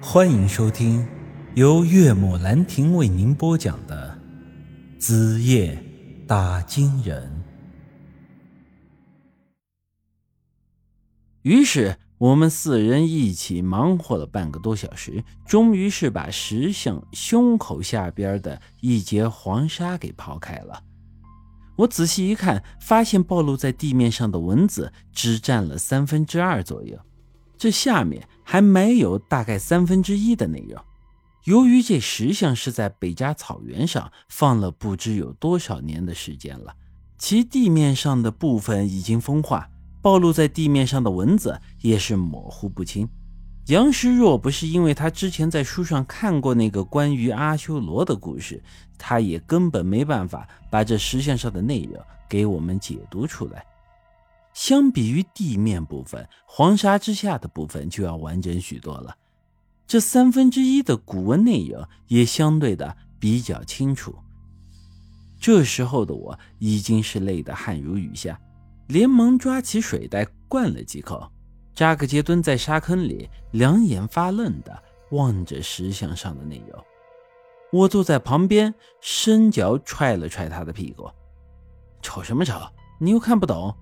欢迎收听由岳母兰亭为您播讲的《子夜打金人》。于是我们四人一起忙活了半个多小时，终于是把石像胸口下边的一截黄沙给刨开了。我仔细一看，发现暴露在地面上的蚊子只占了三分之二左右，这下面还没有大概三分之一的内容。由于这石像是在北扎草原上放了不知有多少年的时间了，其地面上的部分已经风化，暴露在地面上的文字也是模糊不清。杨石若不是因为他之前在书上看过那个关于阿修罗的故事，他也根本没办法把这石像上的内容给我们解读出来。相比于地面部分，黄沙之下的部分就要完整许多了。这三分之一的古文内容也相对的比较清楚。这时候的我已经是累得汗如雨下，连忙抓起水袋灌了几口。扎克杰蹲在沙坑里，两眼发愣的望着石像上的内容。我坐在旁边，伸脚踹了踹他的屁股：“瞅什么瞅？你又看不懂，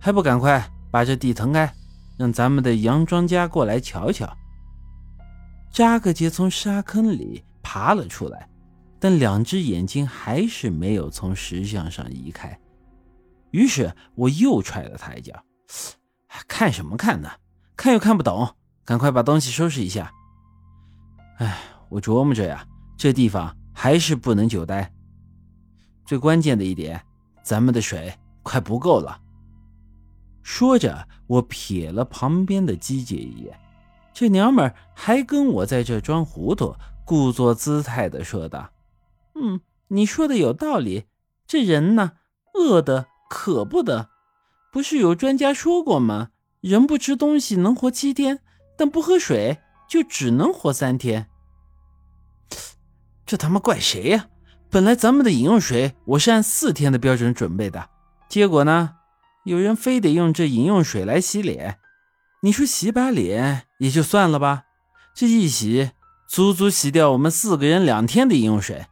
还不赶快把这地腾开，让咱们的杨庄家过来瞧瞧。”扎克杰从沙坑里爬了出来，但两只眼睛还是没有从石像上移开。于是我又踹了他一脚。看什么看呢？看又看不懂，赶快把东西收拾一下。哎，我琢磨着呀，这地方还是不能久待。最关键的一点，咱们的水快不够了。说着，我瞥了旁边的姬姐一眼，这娘们还跟我在这装糊涂，故作姿态的说道：“嗯，你说的有道理。这人呢，饿的可不得。”不是有专家说过吗？人不吃东西能活七天，但不喝水就只能活三天。这他妈怪谁呀？本来咱们的饮用水我是按四天的标准准备的，结果呢，有人非得用这饮用水来洗脸。你说洗把脸也就算了吧，这一洗足足洗掉我们四个人两天的饮用水。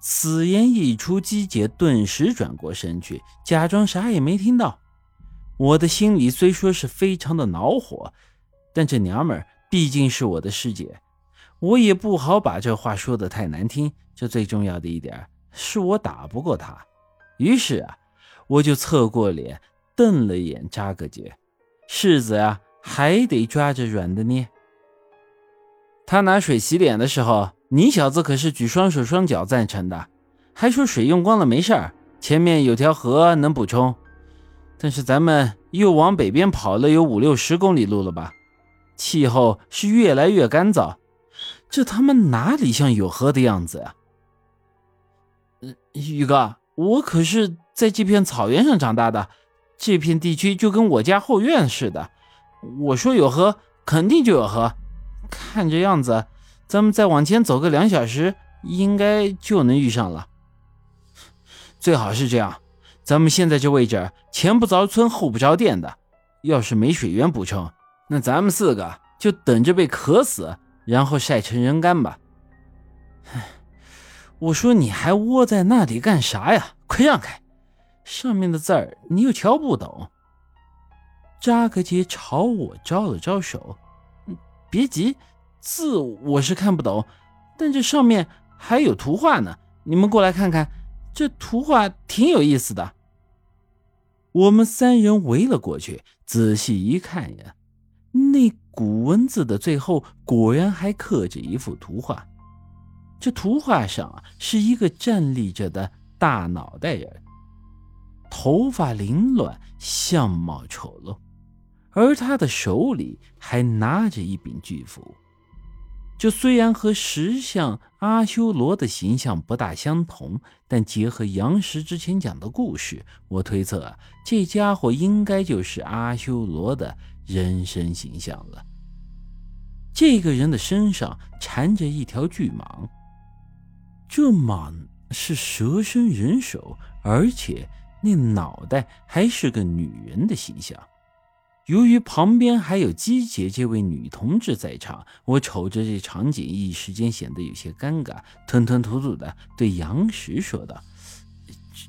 此言一出，姬姐顿时转过身去，假装啥也没听到。我的心里虽说是非常的恼火，但这娘们儿毕竟是我的师姐，我也不好把这话说的太难听。这最重要的一点是我打不过她，于是啊，我就侧过脸瞪了眼扎个姐，柿子啊还得抓着软的捏。他拿水洗脸的时候。你小子可是举双手双脚赞成的，还说水用光了没事儿，前面有条河能补充。但是咱们又往北边跑了有五六十公里路了吧？气候是越来越干燥，这他妈哪里像有河的样子呀？宇哥，我可是在这片草原上长大的，这片地区就跟我家后院似的。我说有河，肯定就有河。看这样子。咱们再往前走个两小时，应该就能遇上了。最好是这样，咱们现在这位置前不着村后不着店的，要是没水源补充，那咱们四个就等着被渴死，然后晒成人干吧。我说你还窝在那里干啥呀？快让开！上面的字儿你又瞧不懂。扎格杰朝我招了招手，别急。字我是看不懂，但这上面还有图画呢。你们过来看看，这图画挺有意思的。我们三人围了过去，仔细一看呀，那古文字的最后果然还刻着一幅图画。这图画上啊，是一个站立着的大脑袋人，头发凌乱，相貌丑陋，而他的手里还拿着一柄巨斧。这虽然和石像阿修罗的形象不大相同，但结合杨石之前讲的故事，我推测啊这家伙应该就是阿修罗的人身形象了。这个人的身上缠着一条巨蟒，这蟒是蛇身人首，而且那脑袋还是个女人的形象。由于旁边还有姬姐这位女同志在场，我瞅着这场景，一时间显得有些尴尬，吞吞吐吐的对杨石说道：“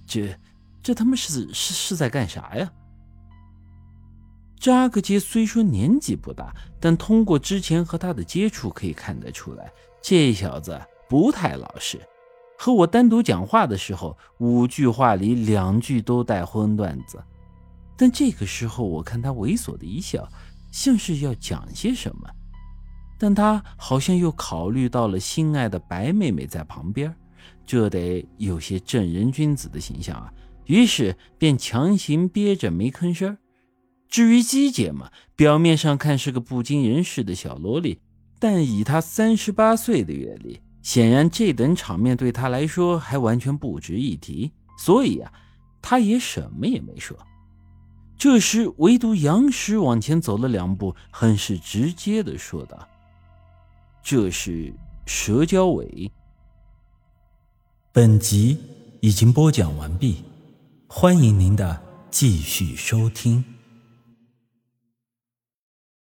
这、这他妈是是是在干啥呀？”扎克杰虽说年纪不大，但通过之前和他的接触可以看得出来，这小子不太老实。和我单独讲话的时候，五句话里两句都带荤段子。但这个时候，我看他猥琐的一笑，像是要讲些什么，但他好像又考虑到了心爱的白妹妹在旁边，这得有些正人君子的形象啊，于是便强行憋着没吭声。至于姬姐嘛，表面上看是个不经人事的小萝莉，但以她三十八岁的阅历，显然这等场面对他来说还完全不值一提，所以啊，他也什么也没说。这时，唯独杨石往前走了两步，很是直接的说道：“这是蛇交尾。”本集已经播讲完毕，欢迎您的继续收听。